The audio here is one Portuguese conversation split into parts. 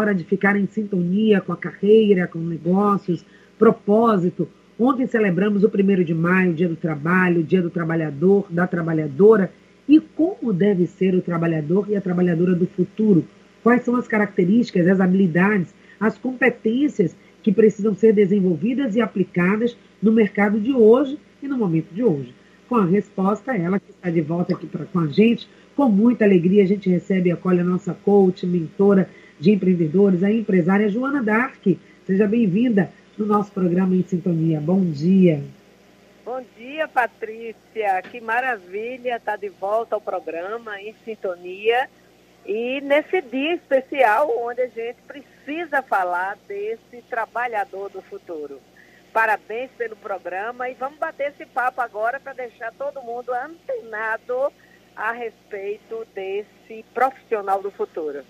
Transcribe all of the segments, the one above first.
hora de ficar em sintonia com a carreira, com negócios, propósito. Ontem celebramos o primeiro de maio, Dia do Trabalho, Dia do Trabalhador, da Trabalhadora. E como deve ser o trabalhador e a trabalhadora do futuro? Quais são as características, as habilidades, as competências que precisam ser desenvolvidas e aplicadas no mercado de hoje e no momento de hoje? Com a resposta, ela que está de volta aqui pra, com a gente, com muita alegria, a gente recebe e acolhe a nossa coach, mentora de empreendedores, a empresária Joana Dark. Seja bem-vinda no nosso programa Em Sintonia. Bom dia. Bom dia, Patrícia. Que maravilha estar de volta ao programa Em Sintonia. E nesse dia especial, onde a gente precisa falar desse trabalhador do futuro. Parabéns pelo programa e vamos bater esse papo agora para deixar todo mundo antenado a respeito desse profissional do futuro.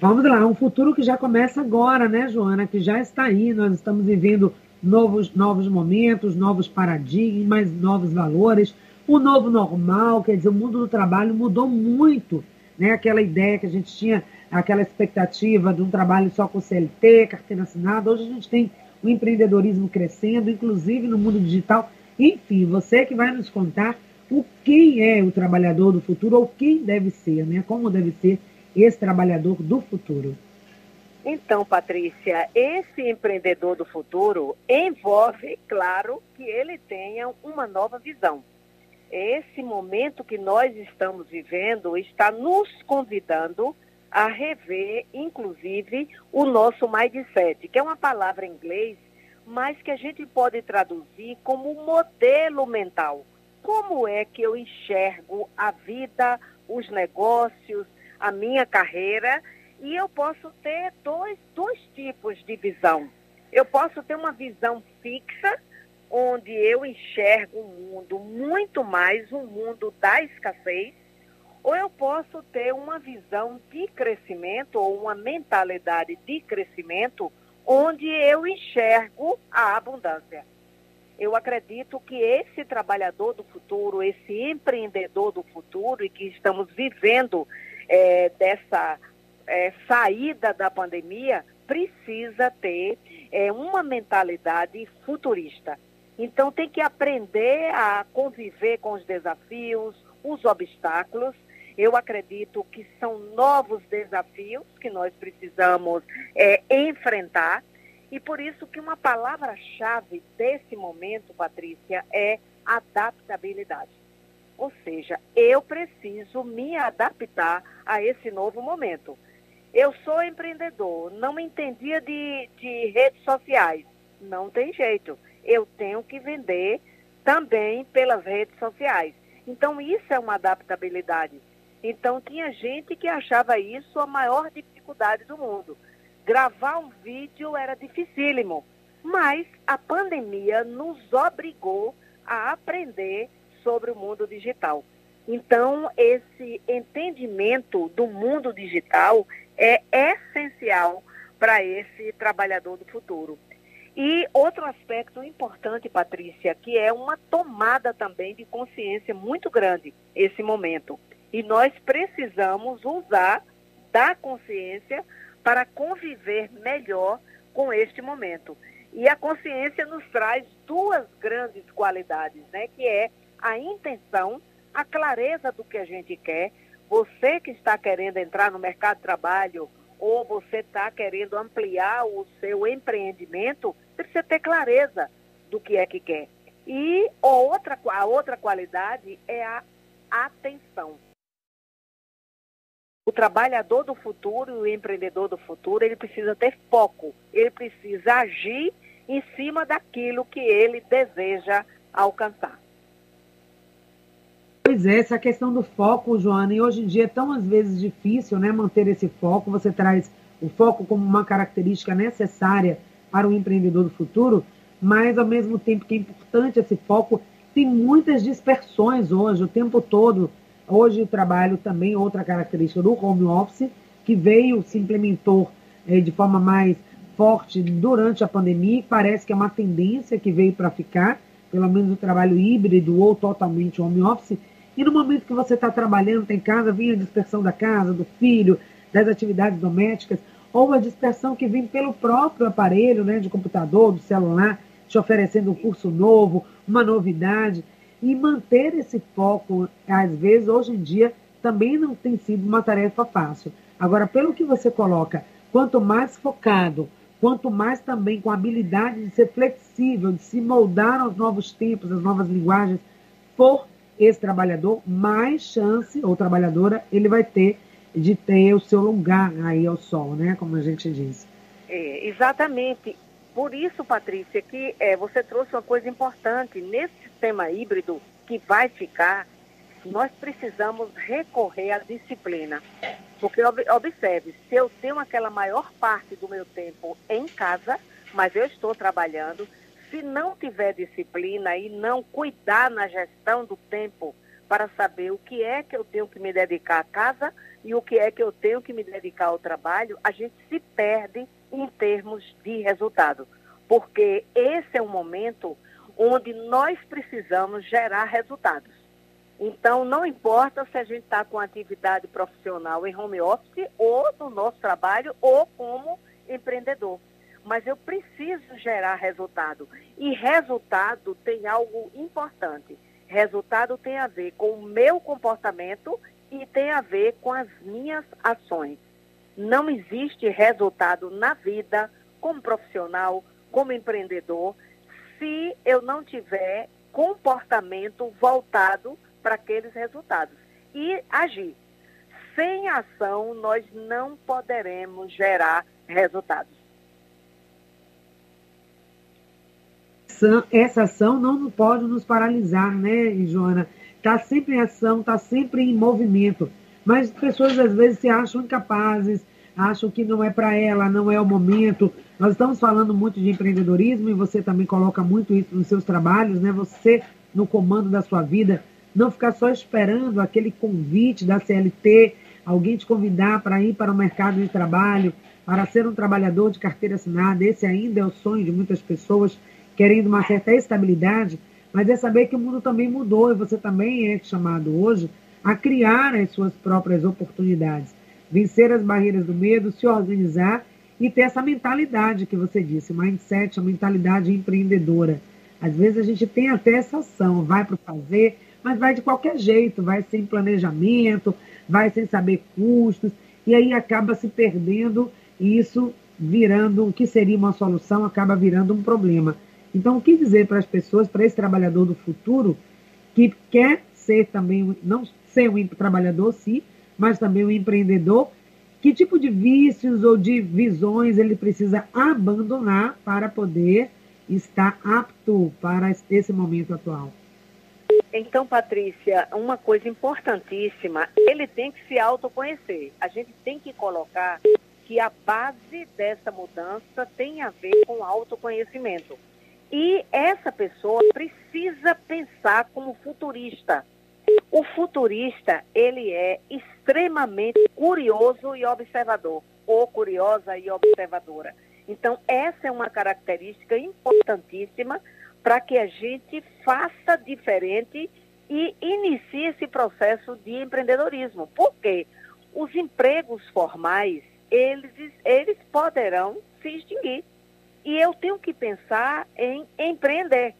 Vamos lá, um futuro que já começa agora, né, Joana? Que já está aí. Nós estamos vivendo novos, novos momentos, novos paradigmas, novos valores, o novo normal. Quer dizer, o mundo do trabalho mudou muito, né? Aquela ideia que a gente tinha, aquela expectativa de um trabalho só com CLT, carteira assinada. Hoje a gente tem o empreendedorismo crescendo, inclusive no mundo digital. Enfim, você que vai nos contar o quem é o trabalhador do futuro ou quem deve ser, né? Como deve ser esse trabalhador do futuro. Então, Patrícia, esse empreendedor do futuro envolve, claro, que ele tenha uma nova visão. Esse momento que nós estamos vivendo está nos convidando a rever, inclusive, o nosso mindset, que é uma palavra em inglês, mas que a gente pode traduzir como modelo mental como é que eu enxergo a vida, os negócios, a minha carreira, e eu posso ter dois, dois tipos de visão. Eu posso ter uma visão fixa, onde eu enxergo um mundo muito mais um mundo da escassez, ou eu posso ter uma visão de crescimento ou uma mentalidade de crescimento, onde eu enxergo a abundância eu acredito que esse trabalhador do futuro, esse empreendedor do futuro e que estamos vivendo é, dessa é, saída da pandemia, precisa ter é, uma mentalidade futurista. Então tem que aprender a conviver com os desafios, os obstáculos. Eu acredito que são novos desafios que nós precisamos é, enfrentar e por isso que uma palavra-chave desse momento, Patrícia, é adaptabilidade. Ou seja, eu preciso me adaptar a esse novo momento. Eu sou empreendedor, não entendia de, de redes sociais. Não tem jeito. Eu tenho que vender também pelas redes sociais. Então, isso é uma adaptabilidade. Então, tinha gente que achava isso a maior dificuldade do mundo gravar um vídeo era dificílimo, mas a pandemia nos obrigou a aprender sobre o mundo digital. Então, esse entendimento do mundo digital é essencial para esse trabalhador do futuro. E outro aspecto importante, Patrícia, que é uma tomada também de consciência muito grande esse momento. E nós precisamos usar da consciência para conviver melhor com este momento. E a consciência nos traz duas grandes qualidades, né? Que é a intenção, a clareza do que a gente quer. Você que está querendo entrar no mercado de trabalho ou você está querendo ampliar o seu empreendimento, precisa ter clareza do que é que quer. E outra, a outra qualidade é a atenção o trabalhador do futuro e o empreendedor do futuro, ele precisa ter foco, ele precisa agir em cima daquilo que ele deseja alcançar. Pois é, essa questão do foco, Joana, e hoje em dia é tão às vezes difícil né, manter esse foco. Você traz o foco como uma característica necessária para o empreendedor do futuro, mas ao mesmo tempo que é importante esse foco, tem muitas dispersões hoje, o tempo todo Hoje trabalho também outra característica do home office, que veio, se implementou é, de forma mais forte durante a pandemia, e parece que é uma tendência que veio para ficar, pelo menos o trabalho híbrido ou totalmente home office. E no momento que você está trabalhando, tem casa, vem a dispersão da casa, do filho, das atividades domésticas. ou a dispersão que vem pelo próprio aparelho, né, de computador, do celular, te oferecendo um curso novo, uma novidade. E manter esse foco, às vezes, hoje em dia, também não tem sido uma tarefa fácil. Agora, pelo que você coloca, quanto mais focado, quanto mais também com a habilidade de ser flexível, de se moldar aos novos tempos, às novas linguagens, for esse trabalhador, mais chance, ou trabalhadora, ele vai ter de ter o seu lugar aí ao sol, né? Como a gente diz. É, exatamente. Por isso, Patrícia, que é, você trouxe uma coisa importante. Nesse sistema híbrido que vai ficar, nós precisamos recorrer à disciplina. Porque, observe, se eu tenho aquela maior parte do meu tempo em casa, mas eu estou trabalhando, se não tiver disciplina e não cuidar na gestão do tempo para saber o que é que eu tenho que me dedicar à casa e o que é que eu tenho que me dedicar ao trabalho, a gente se perde em termos de resultado. Porque esse é um momento onde nós precisamos gerar resultados. Então, não importa se a gente está com atividade profissional em home office ou no nosso trabalho ou como empreendedor. Mas eu preciso gerar resultado. E resultado tem algo importante. Resultado tem a ver com o meu comportamento e tem a ver com as minhas ações. Não existe resultado na vida, como profissional, como empreendedor, se eu não tiver comportamento voltado para aqueles resultados e agir. Sem ação, nós não poderemos gerar resultados. Essa ação não pode nos paralisar, né, Joana? está sempre em ação, está sempre em movimento. Mas pessoas às vezes se acham incapazes, acham que não é para ela, não é o momento. Nós estamos falando muito de empreendedorismo e você também coloca muito isso nos seus trabalhos, né? Você no comando da sua vida, não ficar só esperando aquele convite da CLT, alguém te convidar para ir para o mercado de trabalho, para ser um trabalhador de carteira assinada. Esse ainda é o sonho de muitas pessoas querendo uma certa estabilidade mas é saber que o mundo também mudou e você também é chamado hoje a criar as suas próprias oportunidades, vencer as barreiras do medo, se organizar e ter essa mentalidade que você disse, mindset, a mentalidade empreendedora. Às vezes a gente tem até essa ação, vai para fazer, mas vai de qualquer jeito, vai sem planejamento, vai sem saber custos, e aí acaba se perdendo e isso virando o que seria uma solução, acaba virando um problema. Então, o que dizer para as pessoas, para esse trabalhador do futuro, que quer ser também, não ser um trabalhador, sim, mas também um empreendedor, que tipo de vícios ou de visões ele precisa abandonar para poder estar apto para esse momento atual? Então, Patrícia, uma coisa importantíssima, ele tem que se autoconhecer. A gente tem que colocar que a base dessa mudança tem a ver com autoconhecimento. E essa pessoa precisa pensar como futurista. O futurista, ele é extremamente curioso e observador, ou curiosa e observadora. Então, essa é uma característica importantíssima para que a gente faça diferente e inicie esse processo de empreendedorismo. Porque os empregos formais, eles, eles poderão se extinguir. E eu tenho que pensar em empreender.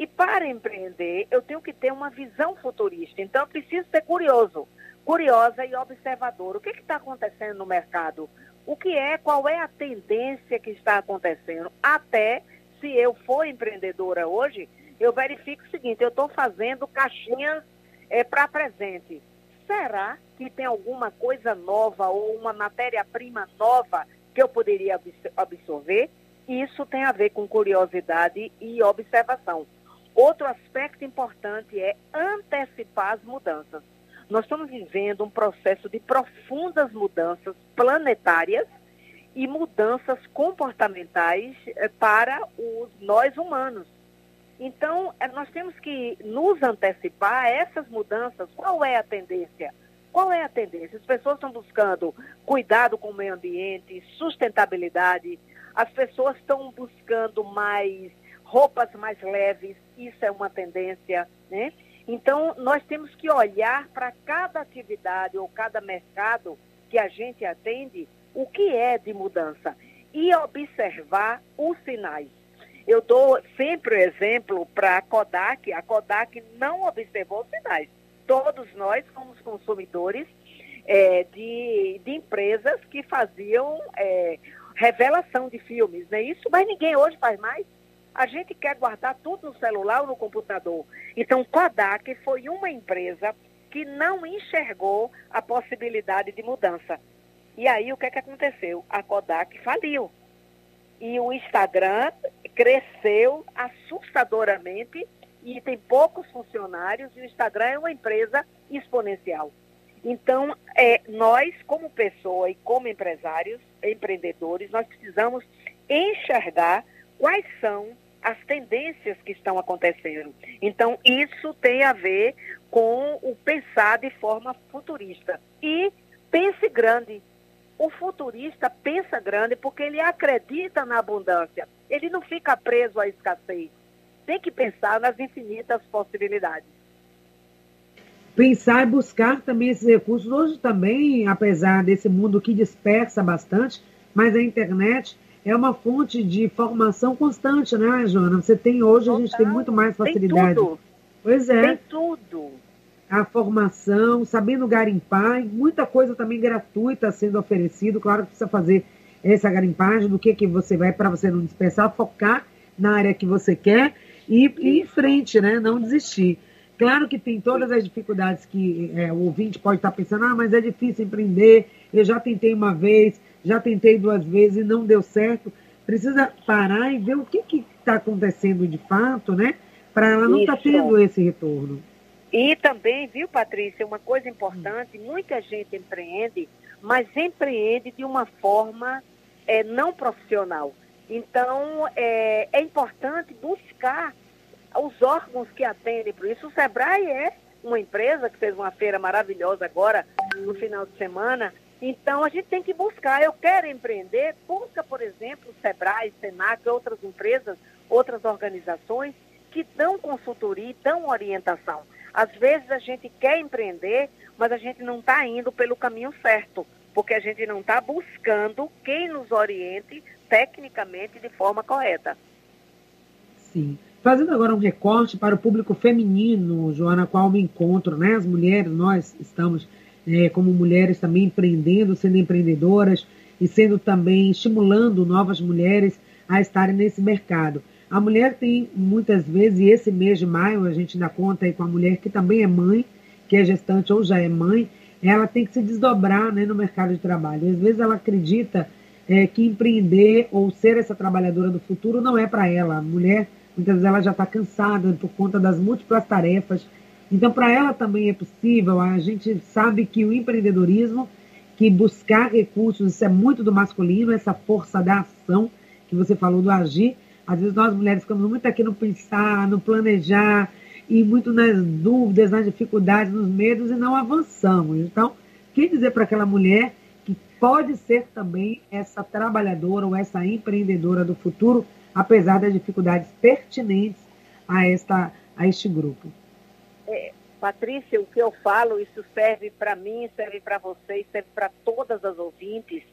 E para empreender, eu tenho que ter uma visão futurista. Então, eu preciso ser curioso, curiosa e observador. O que está acontecendo no mercado? O que é, qual é a tendência que está acontecendo? Até se eu for empreendedora hoje, eu verifico o seguinte: eu estou fazendo caixinhas é, para presente. Será que tem alguma coisa nova ou uma matéria-prima nova que eu poderia absorver? Isso tem a ver com curiosidade e observação. Outro aspecto importante é antecipar as mudanças. Nós estamos vivendo um processo de profundas mudanças planetárias e mudanças comportamentais eh, para os nós humanos. Então, eh, nós temos que nos antecipar a essas mudanças. Qual é a tendência? Qual é a tendência? As pessoas estão buscando cuidado com o meio ambiente, sustentabilidade, as pessoas estão buscando mais roupas mais leves, isso é uma tendência, né? Então, nós temos que olhar para cada atividade ou cada mercado que a gente atende o que é de mudança e observar os sinais. Eu dou sempre o exemplo para a Kodak. A Kodak não observou os sinais. Todos nós somos consumidores é, de, de empresas que faziam é, revelação de filmes, não é isso? Mas ninguém hoje faz mais. A gente quer guardar tudo no celular ou no computador. Então, Kodak foi uma empresa que não enxergou a possibilidade de mudança. E aí, o que, é que aconteceu? A Kodak faliu. E o Instagram cresceu assustadoramente e tem poucos funcionários e o Instagram é uma empresa exponencial. Então, é, nós, como pessoa e como empresários, empreendedores, nós precisamos enxergar quais são as tendências que estão acontecendo. Então, isso tem a ver com o pensar de forma futurista. E pense grande. O futurista pensa grande porque ele acredita na abundância. Ele não fica preso à escassez. Tem que pensar nas infinitas possibilidades. Pensar e buscar também esses recursos. Hoje também, apesar desse mundo que dispersa bastante, mas a internet é uma fonte de formação constante, né, Joana? Você tem hoje, Total. a gente tem muito mais facilidade. Tem tudo. Pois é. Tem tudo. A formação, sabendo garimpar, muita coisa também gratuita sendo oferecido. Claro que precisa fazer essa garimpagem do que, que você vai para você não dispersar, focar na área que você quer e ir em frente, né? Não desistir. Claro que tem todas as dificuldades que é, o ouvinte pode estar pensando, ah, mas é difícil empreender, eu já tentei uma vez, já tentei duas vezes e não deu certo. Precisa parar e ver o que está acontecendo de fato, né? Para ela não estar tá tendo esse retorno. E também, viu, Patrícia, uma coisa importante, muita gente empreende, mas empreende de uma forma é, não profissional. Então, é, é importante buscar os órgãos que atendem por isso. O Sebrae é uma empresa que fez uma feira maravilhosa agora, no final de semana, então, a gente tem que buscar. Eu quero empreender, busca, por exemplo, o Sebrae, Senac, outras empresas, outras organizações que dão consultoria, dão orientação. Às vezes a gente quer empreender, mas a gente não está indo pelo caminho certo, porque a gente não está buscando quem nos oriente tecnicamente de forma correta. Sim. Fazendo agora um recorte para o público feminino, Joana, qual me encontro, né? As mulheres, nós estamos é, como mulheres também empreendendo, sendo empreendedoras e sendo também estimulando novas mulheres a estarem nesse mercado. A mulher tem muitas vezes, e esse mês de maio a gente dá conta aí com a mulher que também é mãe, que é gestante ou já é mãe, ela tem que se desdobrar né, no mercado de trabalho. Às vezes ela acredita é, que empreender ou ser essa trabalhadora do futuro não é para ela. A mulher, muitas vezes, ela já está cansada por conta das múltiplas tarefas então, para ela também é possível, a gente sabe que o empreendedorismo, que buscar recursos, isso é muito do masculino, essa força da ação que você falou do agir. Às vezes nós mulheres ficamos muito aqui no pensar, no planejar, e muito nas dúvidas, nas dificuldades, nos medos e não avançamos. Então, quem dizer para aquela mulher que pode ser também essa trabalhadora ou essa empreendedora do futuro, apesar das dificuldades pertinentes a, esta, a este grupo? é, Patrícia, o que eu falo, isso serve para mim, serve para vocês, serve para todas as ouvintes.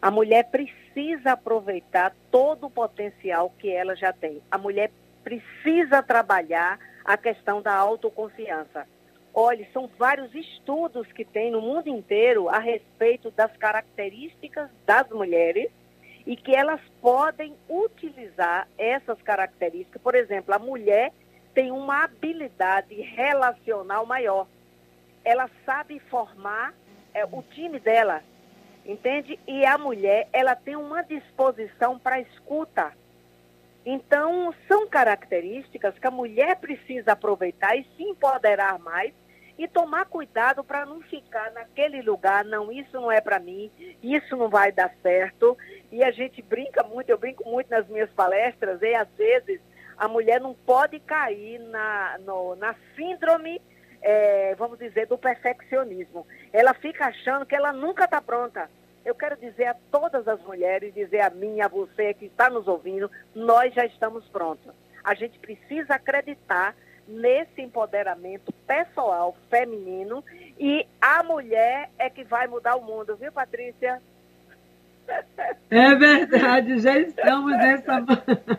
A mulher precisa aproveitar todo o potencial que ela já tem. A mulher precisa trabalhar a questão da autoconfiança. Olha, são vários estudos que tem no mundo inteiro a respeito das características das mulheres e que elas podem utilizar essas características. Por exemplo, a mulher tem uma habilidade relacional maior. Ela sabe formar é, o time dela, entende? E a mulher, ela tem uma disposição para escuta. Então, são características que a mulher precisa aproveitar e se empoderar mais e tomar cuidado para não ficar naquele lugar, não, isso não é para mim, isso não vai dar certo. E a gente brinca muito, eu brinco muito nas minhas palestras, e às vezes a mulher não pode cair na, no, na síndrome, é, vamos dizer, do perfeccionismo. Ela fica achando que ela nunca está pronta. Eu quero dizer a todas as mulheres, dizer a mim, a você que está nos ouvindo, nós já estamos prontos. A gente precisa acreditar nesse empoderamento pessoal feminino e a mulher é que vai mudar o mundo, viu, Patrícia? É verdade, já estamos nessa,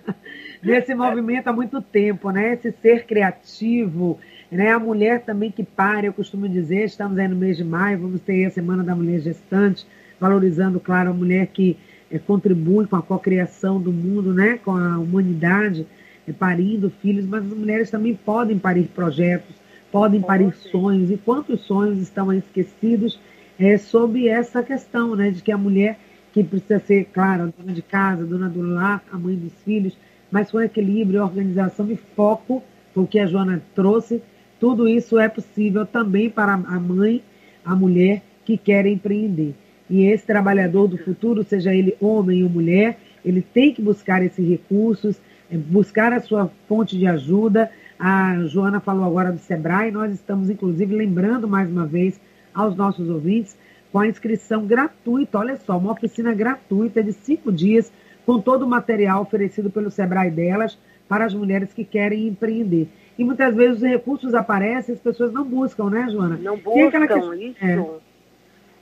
nesse movimento há muito tempo, né? Esse ser criativo, né? A mulher também que para, eu costumo dizer, estamos aí no mês de maio, vamos ter a Semana da Mulher Gestante, valorizando, claro, a mulher que é, contribui com a cocriação do mundo, né? Com a humanidade, parindo filhos, mas as mulheres também podem parir projetos, podem parir sonhos, e quantos sonhos estão esquecidos é, sobre essa questão, né? De que a mulher que precisa ser, claro, dona de casa, dona do lar, a mãe dos filhos, mas com equilíbrio, organização e foco, porque a Joana trouxe, tudo isso é possível também para a mãe, a mulher que quer empreender. E esse trabalhador do futuro, seja ele homem ou mulher, ele tem que buscar esses recursos, é, buscar a sua fonte de ajuda. A Joana falou agora do Sebrae, nós estamos inclusive lembrando mais uma vez aos nossos ouvintes com a inscrição gratuita, olha só, uma oficina gratuita de cinco dias, com todo o material oferecido pelo Sebrae delas para as mulheres que querem empreender. E muitas vezes os recursos aparecem, as pessoas não buscam, né, Joana? Não buscam, isso. É.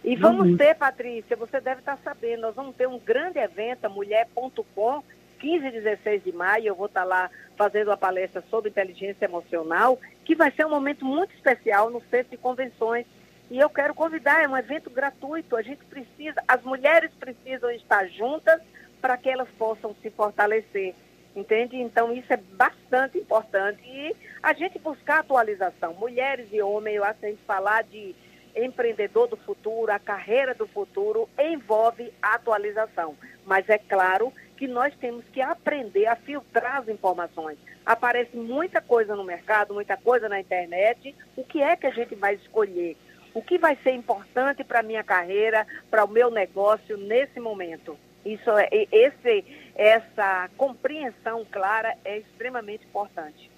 E vamos busca. ter, Patrícia, você deve estar sabendo, nós vamos ter um grande evento, a mulher.com, 15 e 16 de maio, eu vou estar lá fazendo uma palestra sobre inteligência emocional, que vai ser um momento muito especial no Centro de Convenções e eu quero convidar, é um evento gratuito. A gente precisa, as mulheres precisam estar juntas para que elas possam se fortalecer. Entende? Então isso é bastante importante. E a gente buscar atualização. Mulheres e homens, eu acho que a gente falar de empreendedor do futuro, a carreira do futuro, envolve atualização. Mas é claro que nós temos que aprender a filtrar as informações. Aparece muita coisa no mercado, muita coisa na internet. O que é que a gente vai escolher? o que vai ser importante para a minha carreira, para o meu negócio nesse momento. Isso é, esse, essa compreensão clara é extremamente importante.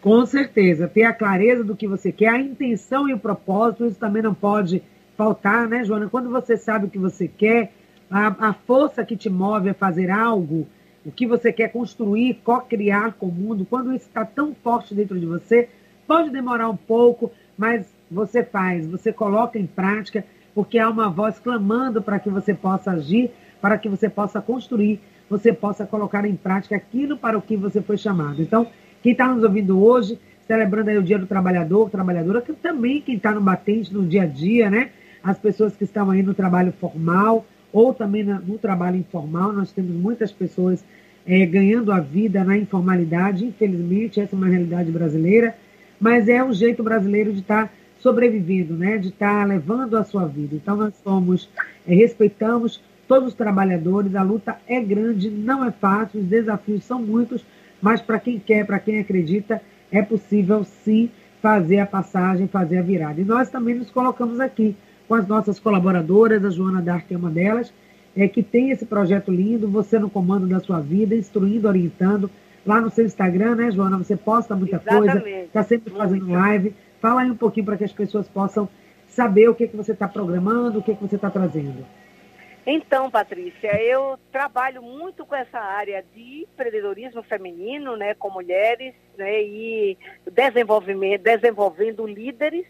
Com certeza, ter a clareza do que você quer, a intenção e o propósito, isso também não pode faltar, né, Joana? Quando você sabe o que você quer, a, a força que te move a fazer algo, o que você quer construir, co-criar com o mundo, quando isso está tão forte dentro de você, pode demorar um pouco, mas você faz, você coloca em prática, porque há uma voz clamando para que você possa agir, para que você possa construir, você possa colocar em prática aquilo para o que você foi chamado. Então, quem está nos ouvindo hoje, celebrando aí o Dia do Trabalhador, trabalhadora, que também quem está no batente no dia a dia, né? As pessoas que estão aí no trabalho formal ou também no trabalho informal, nós temos muitas pessoas é, ganhando a vida na informalidade, infelizmente, essa é uma realidade brasileira, mas é um jeito brasileiro de estar tá sobrevivendo, né? de estar tá levando a sua vida. Então, nós somos, é, respeitamos todos os trabalhadores, a luta é grande, não é fácil, os desafios são muitos, mas para quem quer, para quem acredita, é possível sim fazer a passagem, fazer a virada. E nós também nos colocamos aqui com as nossas colaboradoras, a Joana Dark é uma delas, é, que tem esse projeto lindo, você no comando da sua vida, instruindo, orientando. Lá no seu Instagram, né, Joana? Você posta muita Exatamente. coisa, está sempre fazendo live. Fala aí um pouquinho para que as pessoas possam saber o que, que você está programando, o que, que você está trazendo. Então, Patrícia, eu trabalho muito com essa área de empreendedorismo feminino, né, com mulheres, né, e desenvolvimento, desenvolvendo líderes.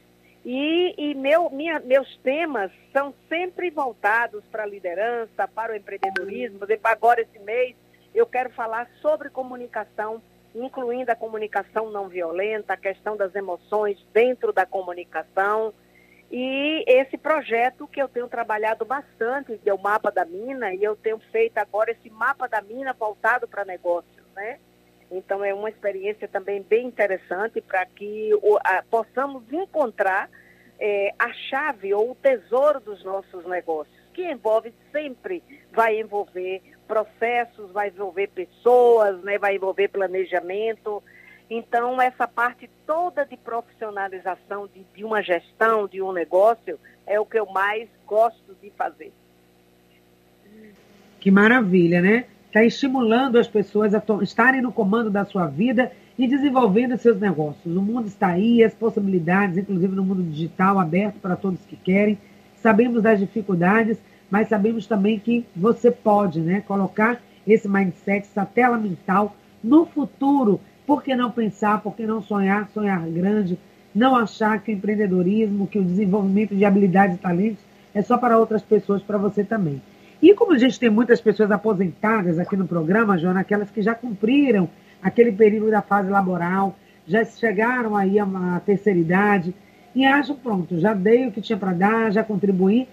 E, e meu, minha, meus temas são sempre voltados para a liderança, para o empreendedorismo. Por exemplo, agora esse mês eu quero falar sobre comunicação incluindo a comunicação não violenta, a questão das emoções dentro da comunicação. E esse projeto que eu tenho trabalhado bastante, que é o Mapa da Mina, e eu tenho feito agora esse Mapa da Mina voltado para negócios, né? Então é uma experiência também bem interessante para que o, a, possamos encontrar é, a chave ou o tesouro dos nossos negócios, que envolve sempre, vai envolver processos, vai envolver pessoas, né, vai envolver planejamento. Então, essa parte toda de profissionalização de, de uma gestão, de um negócio, é o que eu mais gosto de fazer. Que maravilha, né? Está estimulando as pessoas a estarem no comando da sua vida e desenvolvendo seus negócios. O mundo está aí, as possibilidades, inclusive no mundo digital, aberto para todos que querem. Sabemos das dificuldades, mas sabemos também que você pode né, colocar esse mindset, essa tela mental no futuro. Por que não pensar, por que não sonhar, sonhar grande, não achar que o empreendedorismo, que o desenvolvimento de habilidades e talentos é só para outras pessoas, para você também. E como a gente tem muitas pessoas aposentadas aqui no programa, Joana, aquelas que já cumpriram aquele período da fase laboral, já chegaram aí a uma terceira idade e acham, pronto, já dei o que tinha para dar, já contribuí.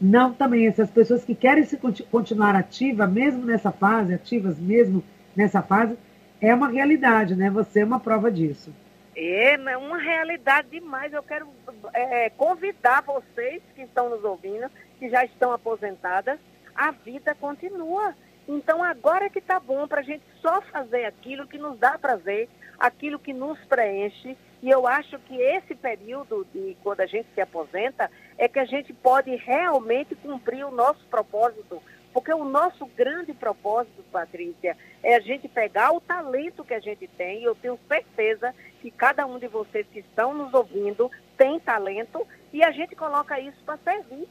Não também essas pessoas que querem se continuar ativa, mesmo nessa fase, ativas mesmo nessa fase, é uma realidade, né? Você é uma prova disso. É, é uma realidade demais. Eu quero é, convidar vocês que estão nos ouvindo, que já estão aposentadas, a vida continua. Então agora que tá bom para a gente só fazer aquilo que nos dá prazer, aquilo que nos preenche. E eu acho que esse período de quando a gente se aposenta é que a gente pode realmente cumprir o nosso propósito. Porque o nosso grande propósito, Patrícia, é a gente pegar o talento que a gente tem. E eu tenho certeza que cada um de vocês que estão nos ouvindo tem talento e a gente coloca isso para servir.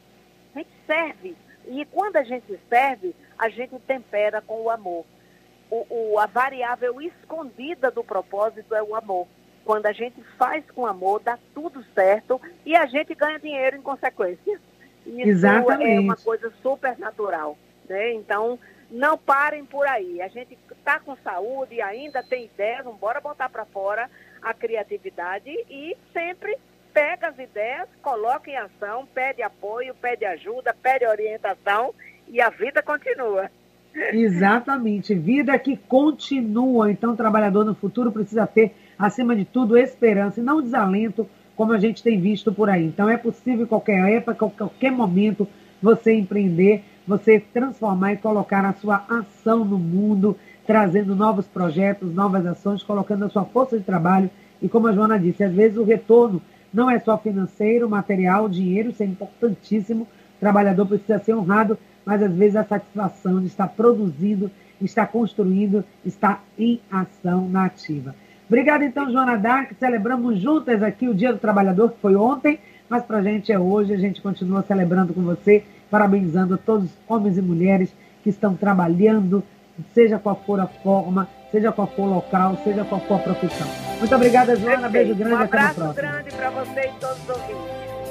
A gente serve. E quando a gente serve, a gente tempera com o amor. O, o, a variável escondida do propósito é o amor. Quando a gente faz com amor, dá tudo certo e a gente ganha dinheiro em consequência. Isso Exatamente. é uma coisa super natural. Né? Então, não parem por aí. A gente está com saúde, ainda tem ideias, vamos embora botar para fora a criatividade e sempre pega as ideias, coloca em ação, pede apoio, pede ajuda, pede orientação e a vida continua. Exatamente, vida que continua. Então, o trabalhador no futuro precisa ter, acima de tudo, esperança e não desalento, como a gente tem visto por aí. Então, é possível em qualquer época, qualquer momento, você empreender, você transformar e colocar a sua ação no mundo, trazendo novos projetos, novas ações, colocando a sua força de trabalho. E como a Joana disse, às vezes o retorno não é só financeiro, material, dinheiro, isso é importantíssimo. O trabalhador precisa ser honrado, mas às vezes a satisfação de estar produzindo, estar construindo, estar em ação na ativa. Obrigada, então, Joana Dark. Celebramos juntas aqui o Dia do Trabalhador, que foi ontem, mas para a gente é hoje. A gente continua celebrando com você, parabenizando todos os homens e mulheres que estão trabalhando, seja qual for a forma, seja qual for o local, seja qual for a profissão. Muito obrigada, Joana. Beijo grande. Um abraço grande para você e todos os ouvintes.